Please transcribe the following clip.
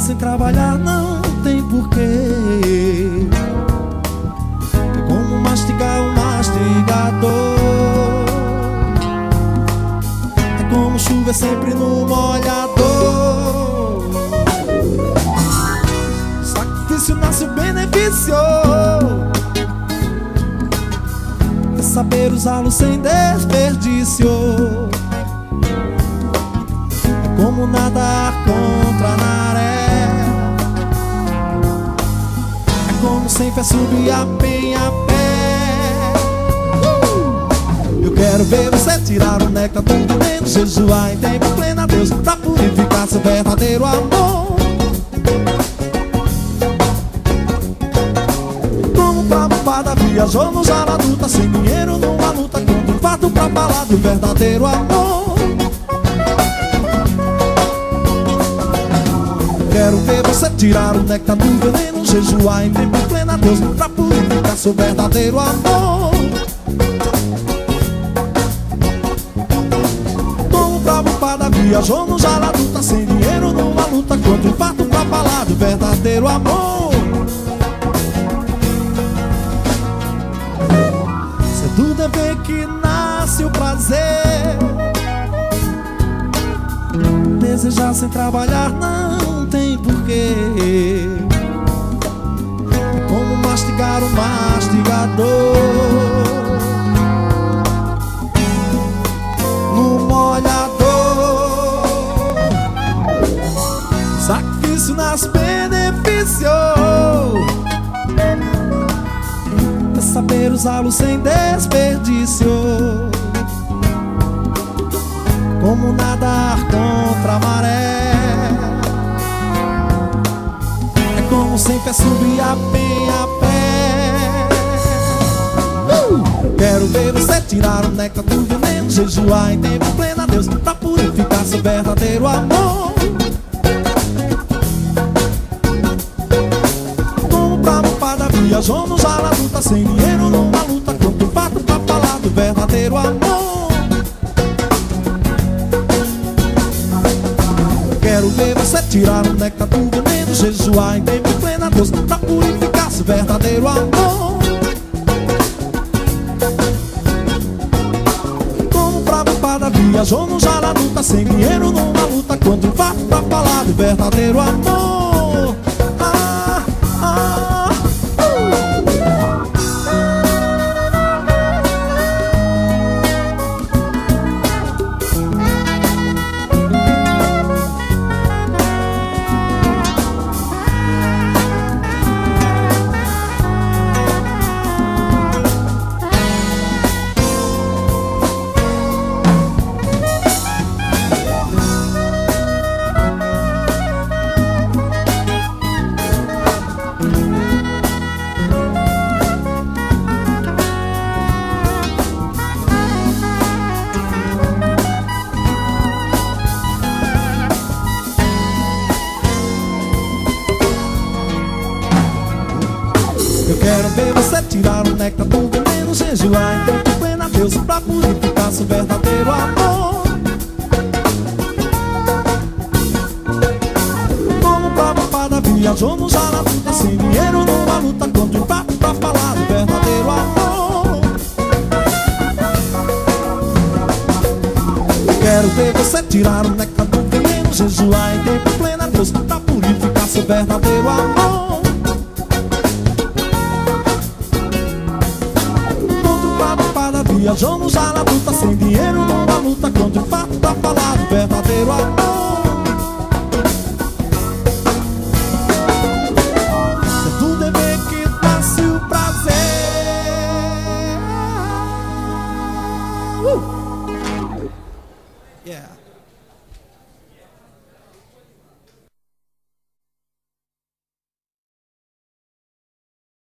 Sem trabalhar não tem porquê. É como mastigar um mastigador. É como chuva sempre no molhador. Sacrifício nasce o benefício. É saber usá-lo sem desperdício como nadar contra a sem fé subir a penha a pé. Uh! Eu quero ver você tirar o néctar do veneno, jejuar em tempo pleno a Deus pra purificar seu verdadeiro amor. Como Prabhupada viajou no Jaraduta sem dinheiro numa luta contra o fato pra falar do verdadeiro amor. Você tirar o néctar do veneno Jejuar em tempo pleno a Deus Pra purificar seu verdadeiro amor. Como Prabhupada viajou no Jaraduta Sem dinheiro numa luta contra o fato Pra falar do verdadeiro amor. Se é do dever que nasce o prazer. Desejar sem trabalhar não porquê. É como mastigar um mastigador no molhador. Sacrifício nas benefício. É saber usá-lo sem desperdício. Como nadar contra a maré como sem fé subir a penha a pé. Uh! Quero ver você tirar o néctar do veneno Jejuar em tempo pleno a Deus Pra purificar seu verdadeiro amor. Como Prabhupada viajou no Jaraduta Sem dinheiro numa luta contra o fato Pra falar do verdadeiro amor. Quero ver você tirar o néctar do veneno Jejuar em tempo pleno a Deus Pra purificar seu verdadeiro amor. Como Prabhupada viajou no Jaraduta Sem dinheiro numa luta contra o fato Pra falar do verdadeiro amor quero ver você tirar o néctar do veneno Jejuar em tempo pleno a Deus Pra purificar seu verdadeiro amor. Como Prabhupada viajou no Jaraduta Sem dinheiro numa luta contra o fato Pra falar do verdadeiro amor. Quero ver você tirar o néctar do veneno Jejuar em tempo pleno a Deus Pra purificar seu verdadeiro amor Viajamos à luta sem dinheiro numa luta quando o fato da palavra verdadeiro amor. É do dever que nasce o prazer. Uh! Yeah.